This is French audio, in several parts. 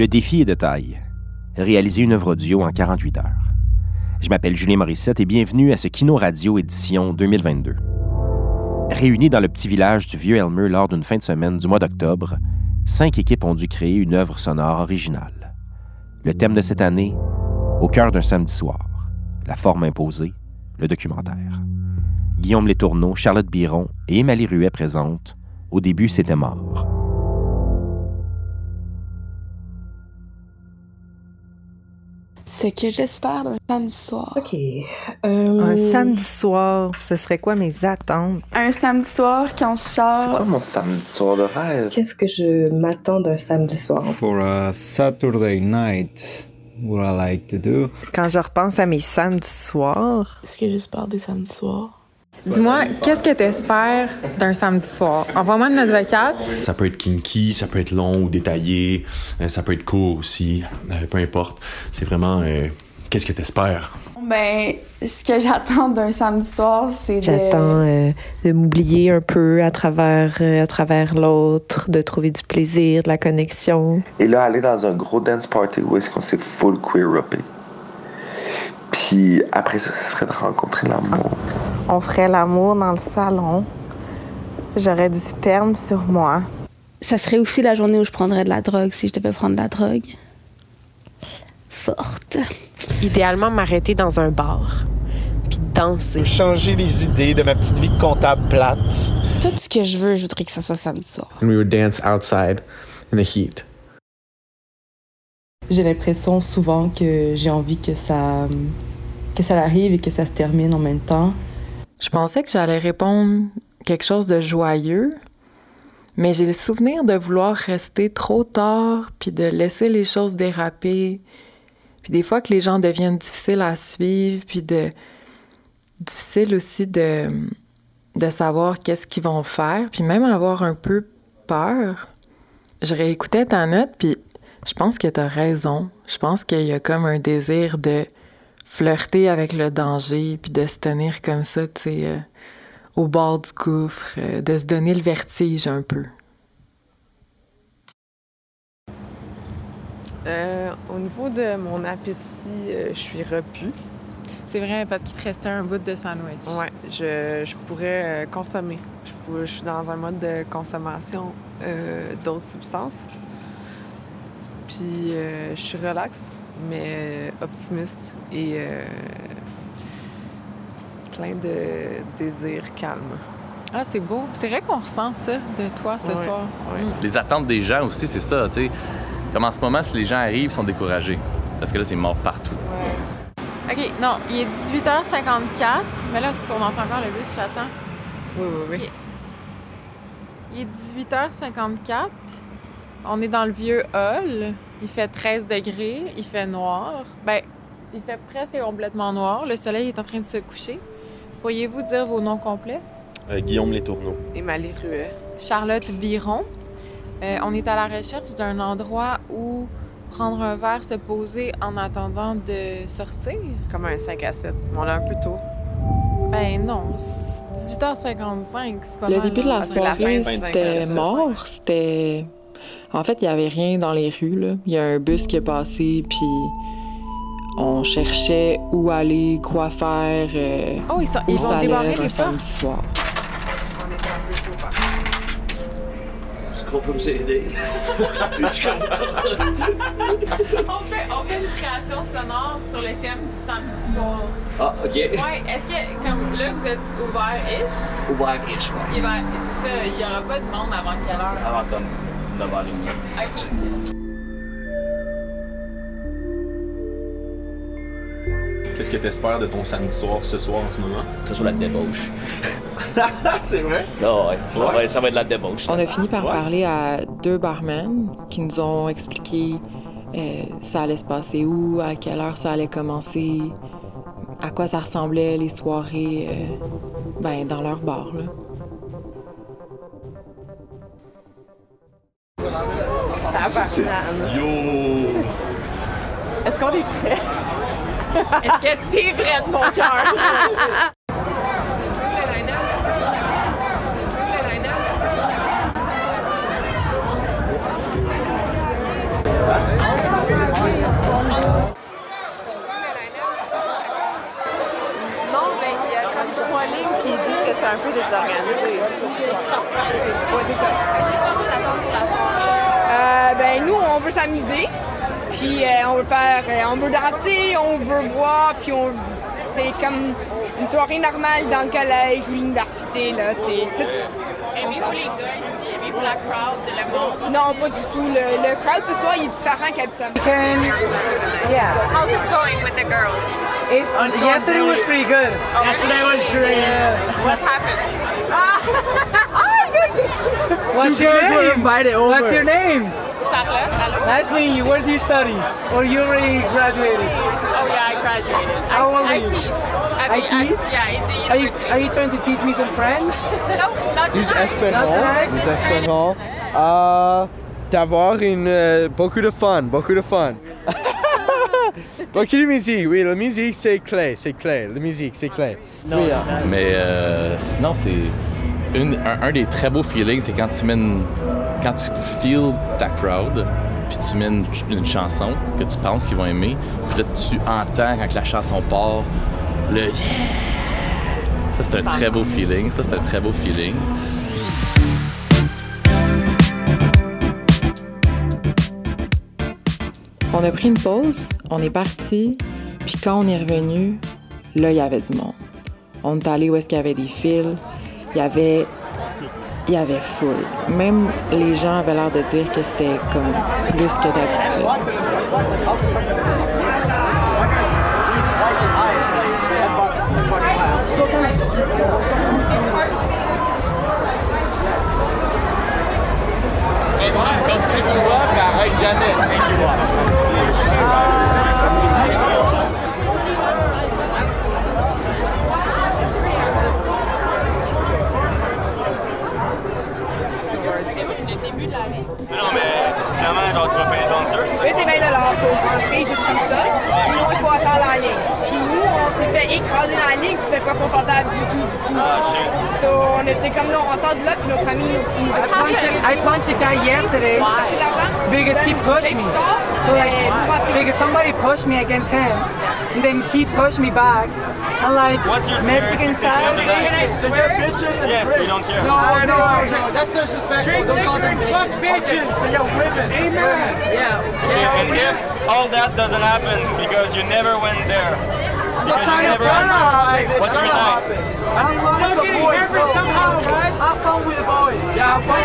Le défi est de taille. Réaliser une œuvre audio en 48 heures. Je m'appelle Julien Morissette et bienvenue à ce Kino Radio édition 2022. Réunis dans le petit village du Vieux-Elmer lors d'une fin de semaine du mois d'octobre, cinq équipes ont dû créer une œuvre sonore originale. Le thème de cette année, au cœur d'un samedi soir, la forme imposée, le documentaire. Guillaume Létourneau, Charlotte Biron et Émalie Ruet présentent Au début, c'était mort. Ce que j'espère d'un samedi soir. OK. Un Euh, samedi soir, ce serait quoi mes attentes? Un samedi soir quand je C'est quoi sors. mon samedi soir de rêve? Qu'est-ce que je m'attends d'un samedi soir? For a Saturday night, what I like to do. Quand je repense à mes samedis soirs, Ce que j'espère des samedis soirs? Dis-moi, qu'est-ce que t'espères d'un samedi soir? Envoie-moi une note vocale. Ça peut être kinky, ça peut être long ou détaillé, euh, ça peut être court aussi, euh, peu importe. C'est vraiment euh, qu'est-ce que t'espères? Ben, ce que j'attends d'un samedi soir, c'est de. j'attends euh, de m'oublier un peu à travers, euh, à travers l'autre, de trouver du plaisir, de la connexion. Et là, aller dans un gros dance party où est-ce qu'on s'est full queer-uppé. Puis après ça, ce serait de rencontrer l'amour. On ferait l'amour dans le salon. J'aurais du sperme sur moi. Ça serait aussi la journée où je prendrais de la drogue si je devais prendre de la drogue. Forte. idéalement m'arrêter dans un bar puis danser. changer les idées de ma petite vie de comptable plate. Tout ce que je veux, je voudrais que ça soit samedi soir. and we would dance outside in the heat. J'ai l'impression souvent que j'ai envie que ça, que ça arrive et que ça se termine en même temps. Je pensais que j'allais répondre quelque chose de joyeux, mais j'ai le souvenir de vouloir rester trop tard puis de laisser les choses déraper. Puis des fois que les gens deviennent difficiles à suivre, puis de difficile aussi de de savoir qu'est-ce qu'ils vont faire, puis même avoir un peu peur. Je réécoutais ta note, puis je pense que tu raison. Je pense qu'il y a comme un désir de flirter avec le danger, puis de se tenir comme ça, tu sais, euh, au bord du gouffre, euh, de se donner le vertige un peu. Euh, au niveau de mon appétit, euh, je suis repus. C'est vrai, parce qu'il te restait un bout de sandwich. Ouais, je, je pourrais euh, consommer. Je, pourrais- je suis dans un mode de consommation euh, d'autres substances. Puis euh, je suis relax, mais euh, optimiste et euh, plein de désirs calmes. Ah, c'est beau. C'est vrai qu'on ressent ça de toi ce Ouais, soir. ouais. Mm. Les attentes des gens aussi, c'est ça, tu sais. Comme en ce moment, si les gens arrivent, ils sont découragés. Parce que là, c'est mort partout. OK, non, il est 18h54, mais là, parce qu'on entend encore le bus, j'attends. Oui, oui, oui. OK. Il est 18h54. On est dans le vieux hall. Il fait 13 degrés. Il fait noir. Ben, il fait presque complètement noir. Le soleil est en train de se coucher. Pourriez-vous dire vos noms complets? Euh, Guillaume Létourneau. Émalie Ruet. Charlotte Biron. Euh, on est à la recherche d'un endroit où prendre un verre, se poser en attendant de sortir? Comme un 5 à 7. On l'a un peu tôt. Ben non, c'est 18h55, c'est pas Le mal, début de la soirée, c'était mort. C'était. En fait, il n'y avait rien dans les rues. Là. Il y a un bus qui est passé, puis on cherchait où aller, quoi faire. euh, Oh, ils, sont, ils vont débarrer les samedi soir. On était un peu tôt, par contre. Est-ce qu'on peut vous aider? On fait, on fait une création sonore sur le thème du samedi soir. Ah, ok. Ouais, est-ce que, comme là, vous êtes ouvert-ish? Ouvert ish, ouais. C'est ça, il n'y aura pas de monde avant quelle heure? Avant comme 9h30. OK. Qu'est-ce que t'espères de ton samedi soir ce soir en ce moment? Que ce soit la débauche. c'est vrai? Non, ouais. Ça, Ouais. Va, ça va être la débauche. On a fini par Ouais. parler à deux barmen qui nous ont expliqué euh, ça allait se passer où, à quelle heure ça allait commencer, à quoi ça ressemblait les soirées euh, ben, dans leur bar. Là. Yo! Est-ce qu'on est prêt? Est-ce que t'es prêt de mon cœur? Non, ben, il y a comme trois lignes qui dit c'est un peu désorganisé. Ouais, c'est ça. Vous attendre pour la soirée. Euh, ben nous, on veut s'amuser, puis euh, on veut faire, euh, on veut danser, on veut boire, puis on, c'est comme une soirée normale dans le collège ou l'université là. C'est tout. on s'en- Aimez-vous les gars ici? Aimez-vous la crowd, le monde? Non, pas du tout. Le, le crowd ce soir, il est différent qu'habituellement. Yeah. How's it going with the girls? It's, yesterday was pretty good. Oh. Yesterday was great. What happened? Ah! Oh, What's Two your girls were name? invited over. What's your name? Charlotte. Hello. Nice meeting you. Where do you study? Or you already graduated? Oh yeah, I graduated. How I, old are I you? teach. I teach? yeah, in the Are you, are you trying to teach me some French? No, not Use tonight. Espanol. Not tonight? Use Espanol. Euh, D'avoir une, euh, beaucoup de fun, beaucoup de fun. beaucoup de musique, oui, la musique c'est clé, c'est clé, la musique c'est clé. Oui, hein. Mais euh, sinon, c'est une- un, un des très beaux feelings, c'est quand tu mets une- quand tu feels ta crowd, puis tu mets une, une chanson que tu penses qu'ils vont aimer, puis là tu entends quand la chanson part, le yeah! Ça c'est un très beau feeling, ça c'est un très beau feeling. On a pris une pause, on est parti, puis quand on est revenu, là, il y avait du monde. On est allé où est-ce qu'il y avait des fils, il y avait, il y avait full. Même les gens avaient l'air de dire que c'était comme plus que d'habitude. Continue ton voix, puis arrête jamais. Non, mais finalement, genre, tu vas payer le ça? Mais c'est 20 pour rentrer juste comme ça. Sinon, il faut attendre en ligne. S'est fait écraser dans la ligne, c'était pas confortable du tout, du tout. Ah, shit. So, on était comme là, on sort de là, puis notre ami nous, il nous a I punched, I punched a guy yesterday chercher l'argent. because he Then, pushed me. So like, because somebody pushed me against him, and then he pushed me back. I'm like What's your Mexican expectation style. after that? Yes, we don't care. No, no, no, that's disrespectful. Don't call them Fuck bitches. Yo, women. Amen. Yeah. Okay, and if all that doesn't happen because you never went there, because you never what's your night? I'm fun with the boys. So have fun with the boys. Yeah, have fun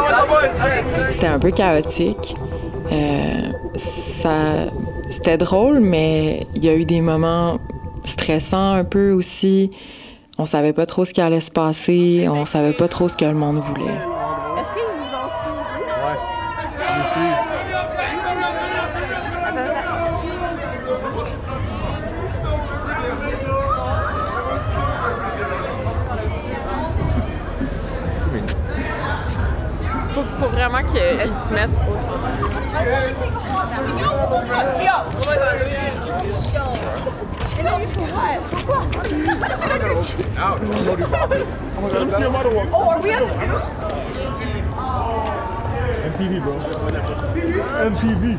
with the boys. C'était un peu chaotique. Euh, ça, c'était drôle, mais il y a eu des moments stressants un peu aussi. On savait pas trop ce qui allait se passer. On savait pas trop ce que le monde voulait. MTV.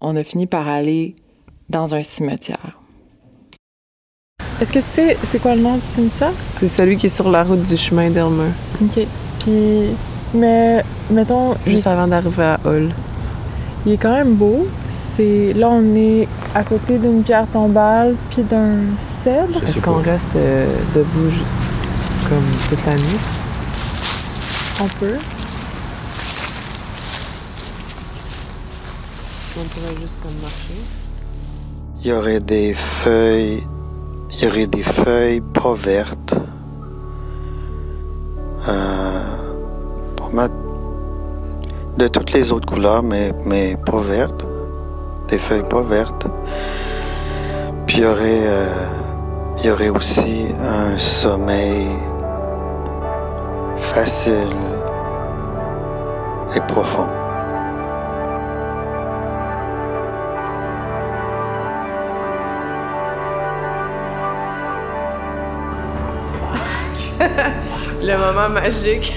On a fini par aller dans un cimetière. Est-ce que tu sais c'est quoi le nom du cimetière? C'est celui qui est sur la route du chemin d'Elmer. OK. Puis, mais, mettons... Juste avant d'arriver à Hull. Il est quand même beau. C'est là on est à côté d'une pierre tombale puis d'un cèdre. Est-ce qu'on reste euh, debout comme toute la nuit? On peut. On pourrait juste comme marcher. Il y aurait des feuilles, il y aurait des feuilles pas vertes. Euh, de toutes les autres couleurs, mais, mais pas vertes. Des feuilles pas vertes. Puis il y aurait, euh, il y aurait aussi un sommeil facile et profond. Le moment magique.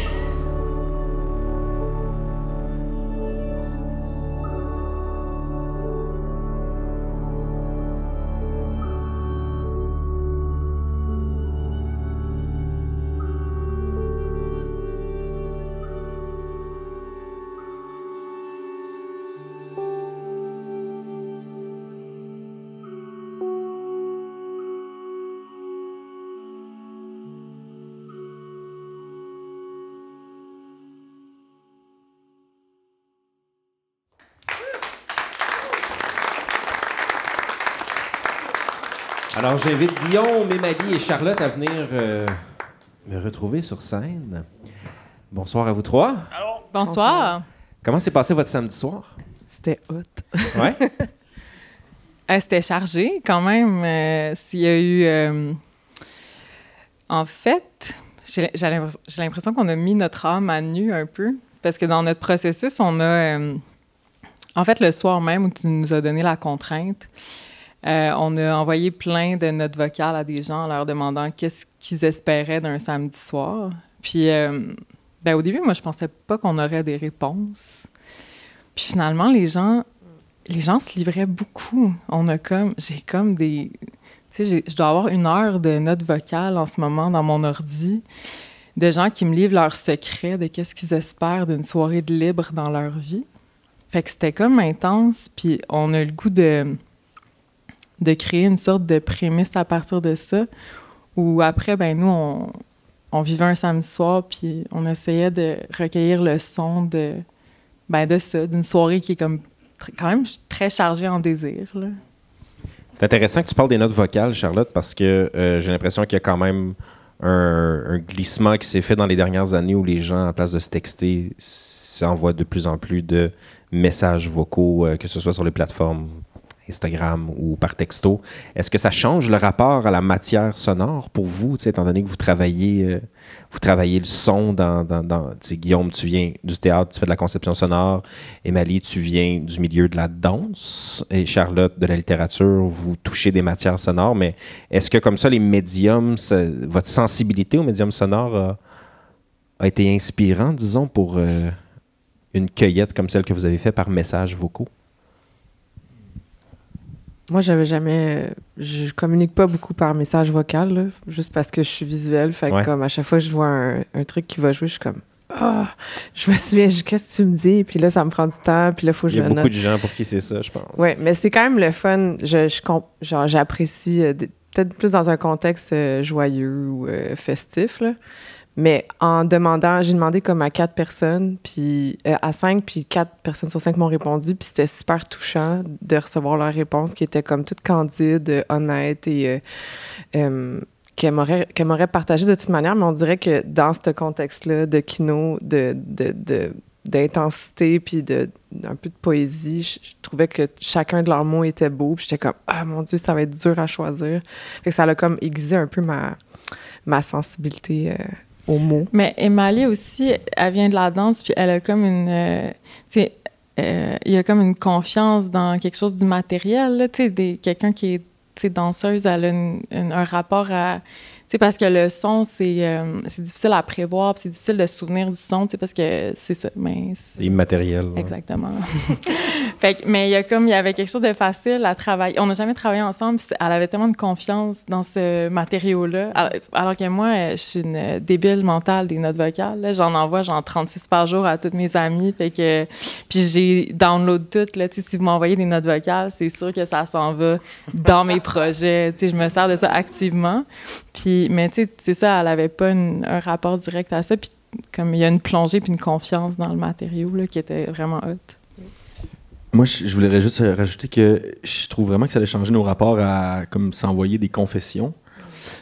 Alors, j'invite Guillaume, Émilie et Charlotte à venir euh, me retrouver sur scène. Bonsoir à vous trois. Bonsoir. Comment s'est passé votre samedi soir? C'était hot. Ouais? Euh, C'était chargé quand même. euh, S'il y a eu. euh, En fait, j'ai l'impression- qu'on a mis notre âme à nu un peu. Parce que dans notre processus, on a. euh, En fait, le soir même où tu nous as donné la contrainte, euh, on a envoyé plein de notes vocales à des gens en leur demandant qu'est-ce qu'ils espéraient d'un samedi soir. Puis, euh, ben, au début, moi, je pensais pas qu'on aurait des réponses. Puis finalement, les gens, les gens se livraient beaucoup. On a comme, j'ai comme des, tu sais, je dois avoir une heure de notes vocales en ce moment dans mon ordi de gens qui me livrent leurs secrets de qu'est-ce qu'ils espèrent d'une soirée de libre dans leur vie. Fait que c'était comme intense, puis on a le goût de, de créer une sorte de prémisse à partir de ça, où après, ben nous, on, vivait un samedi soir, puis on essayait de recueillir le son de, ben de ça, d'une soirée qui est comme quand même très chargée en désir. Là. C'est intéressant que tu parles des notes vocales, Charlotte, parce que euh, j'ai l'impression qu'il y a quand même un, un glissement qui s'est fait dans les dernières années où les gens, à place de se texter, s'envoient de plus en plus de messages vocaux, euh, que ce soit sur les plateformes Instagram ou par texto. Est-ce que ça change le rapport à la matière sonore pour vous, étant donné que vous travaillez, euh, vous travaillez le son dans, Guillaume, tu viens du théâtre, tu fais de la conception sonore, Émilie, tu viens du milieu de la danse, et Charlotte de la littérature, vous touchez des matières sonores, mais est-ce que comme ça, les médiums, votre sensibilité aux médiums sonores a, été inspirant, disons, pour euh, une cueillette comme celle que vous avez faite par messages vocaux? Moi, j'avais jamais. Je communique pas beaucoup par message vocal, là, juste parce que je suis visuelle. Fait que, Ouais. comme à chaque fois que je vois un, un truc qui va jouer, je suis comme. Ah, je me souviens, je- qu'est-ce que tu me dis? Puis là, ça me prend du temps. Puis là, il faut que Il je y a beaucoup note. de gens pour qui c'est ça, je pense. Oui, mais c'est quand même le fun. Je, je comp- genre, j'apprécie euh, des- peut-être plus dans un contexte euh, joyeux ou euh, festif. Là. Mais en demandant, j'ai demandé comme à quatre personnes, puis euh, à cinq, puis quatre personnes sur cinq m'ont répondu, puis c'était super touchant de recevoir leur réponse qui était comme toute candide, honnête et qu'elle m'aurait m'aurait partagé de toute manière, mais on dirait que dans ce contexte-là de kino, de, de- d'intensité puis de peu de poésie, je, trouvais que chacun de leurs mots était beau, puis j'étais comme ah mon dieu, ça va être dur à choisir. Fait que ça a comme aiguisé un peu ma ma sensibilité euh, aux mots. Mais Emily aussi, elle vient de la danse, puis elle a comme une. euh, tu sais, euh, il y a comme une confiance dans quelque chose du matériel, tu sais, quelqu'un qui est danseuse, elle a un rapport à. Sais, parce que le son, c'est euh, c'est difficile à prévoir, c'est difficile de se souvenir du son, parce que c'est ça. Mais c'est- Immatériel. Exactement. fait que- mais il y a comme il y avait quelque chose de facile à travailler. On n'a jamais travaillé ensemble. Elle avait tellement de confiance dans ce matériau-là. Alors, alors que moi, je suis une débile mentale des notes vocales. J'en envoie genre 36 par jour à toutes mes amies. Fait que puis j'ai download toutes. Là. Si vous m'envoyez des notes vocales, c'est sûr que ça s'en va dans mes projets. Je me sers de ça activement. Puis, mais tu sais, c'est ça, elle avait pas un rapport direct à ça. Puis comme il y a une plongée puis une confiance dans le matériau là, qui était vraiment haute. Moi, je voudrais juste rajouter que je trouve vraiment que ça allait changer nos rapports à comme s'envoyer des confessions.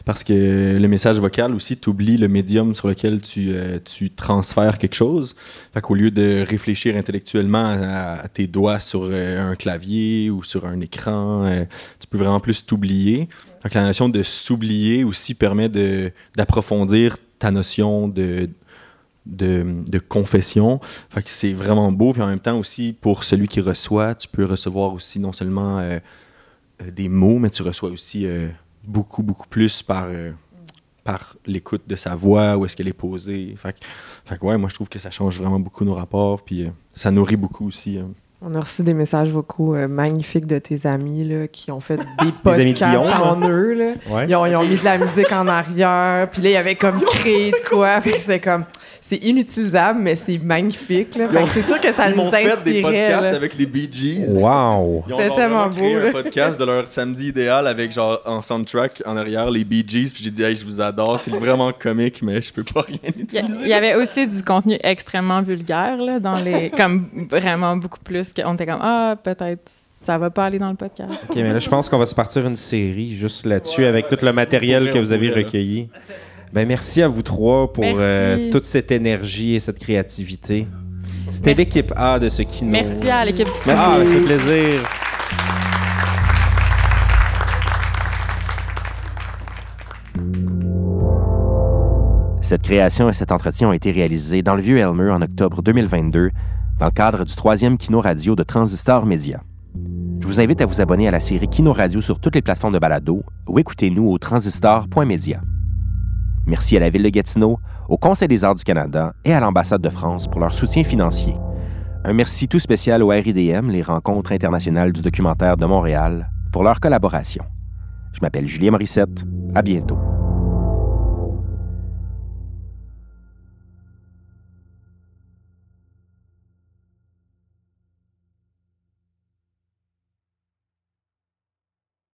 Parce que le message vocal aussi, tu oublies le médium sur lequel tu, euh, tu transfères quelque chose. Fait qu'au lieu de réfléchir intellectuellement à, tes doigts sur euh, un clavier ou sur un écran, euh, tu peux vraiment plus t'oublier. Fait la notion de s'oublier aussi permet d'approfondir ta notion de, de, confession. Fait que c'est vraiment beau. Puis en même temps aussi, pour celui qui reçoit, tu peux recevoir aussi non seulement des mots, mais tu reçois aussi beaucoup, beaucoup plus par, euh, par l'écoute de sa voix, où est-ce qu'elle est posée. Fait que, fait que ouais, moi je trouve que ça change vraiment beaucoup nos rapports. Puis euh, ça nourrit beaucoup aussi. euh. On a reçu des messages vocaux euh, magnifiques de tes amis là, qui ont fait des podcasts en hein? eux. Là. Ouais. Ils, ont, ils ont mis de la musique en arrière. Puis là, il y avait comme créé de quoi. Fait que c'est comme... C'est inutilisable, mais c'est magnifique. Là. Fait que c'est sûr que ça Ils nous m'ont fait des podcasts là. avec les Bee Gees. Wow! Ils ont C'était tellement beau, là. un podcast de leur samedi idéal avec genre en soundtrack en arrière les Bee Gees. Puis j'ai dit, hey, je vous adore, c'est vraiment comique, mais je peux pas rien utiliser. il y avait aussi du contenu extrêmement vulgaire là, dans les comme vraiment beaucoup plus qu'on était comme ah peut-être ça va pas aller dans le podcast. OK, mais là, je pense qu'on va se partir une série juste là-dessus avec tout le matériel que vous avez recueilli. Ben, merci à vous trois pour euh, toute cette énergie et cette créativité. C'était l'équipe A de ce kino. Merci à l'équipe du Ah, ça fait plaisir. Cette création et cet entretien ont été réalisés dans le Vieux Elmer en octobre 2022 dans le cadre du troisième Kino Radio de Transistor Média. Je vous invite à vous abonner à la série Kino Radio sur toutes les plateformes de balado ou écoutez-nous au transistor.media. Merci à la Ville de Gatineau, au Conseil des arts du Canada et à l'Ambassade de France pour leur soutien financier. Un merci tout spécial au RIDM, les Rencontres internationales du documentaire de Montréal, pour leur collaboration. Je m'appelle Julien Morissette. À bientôt.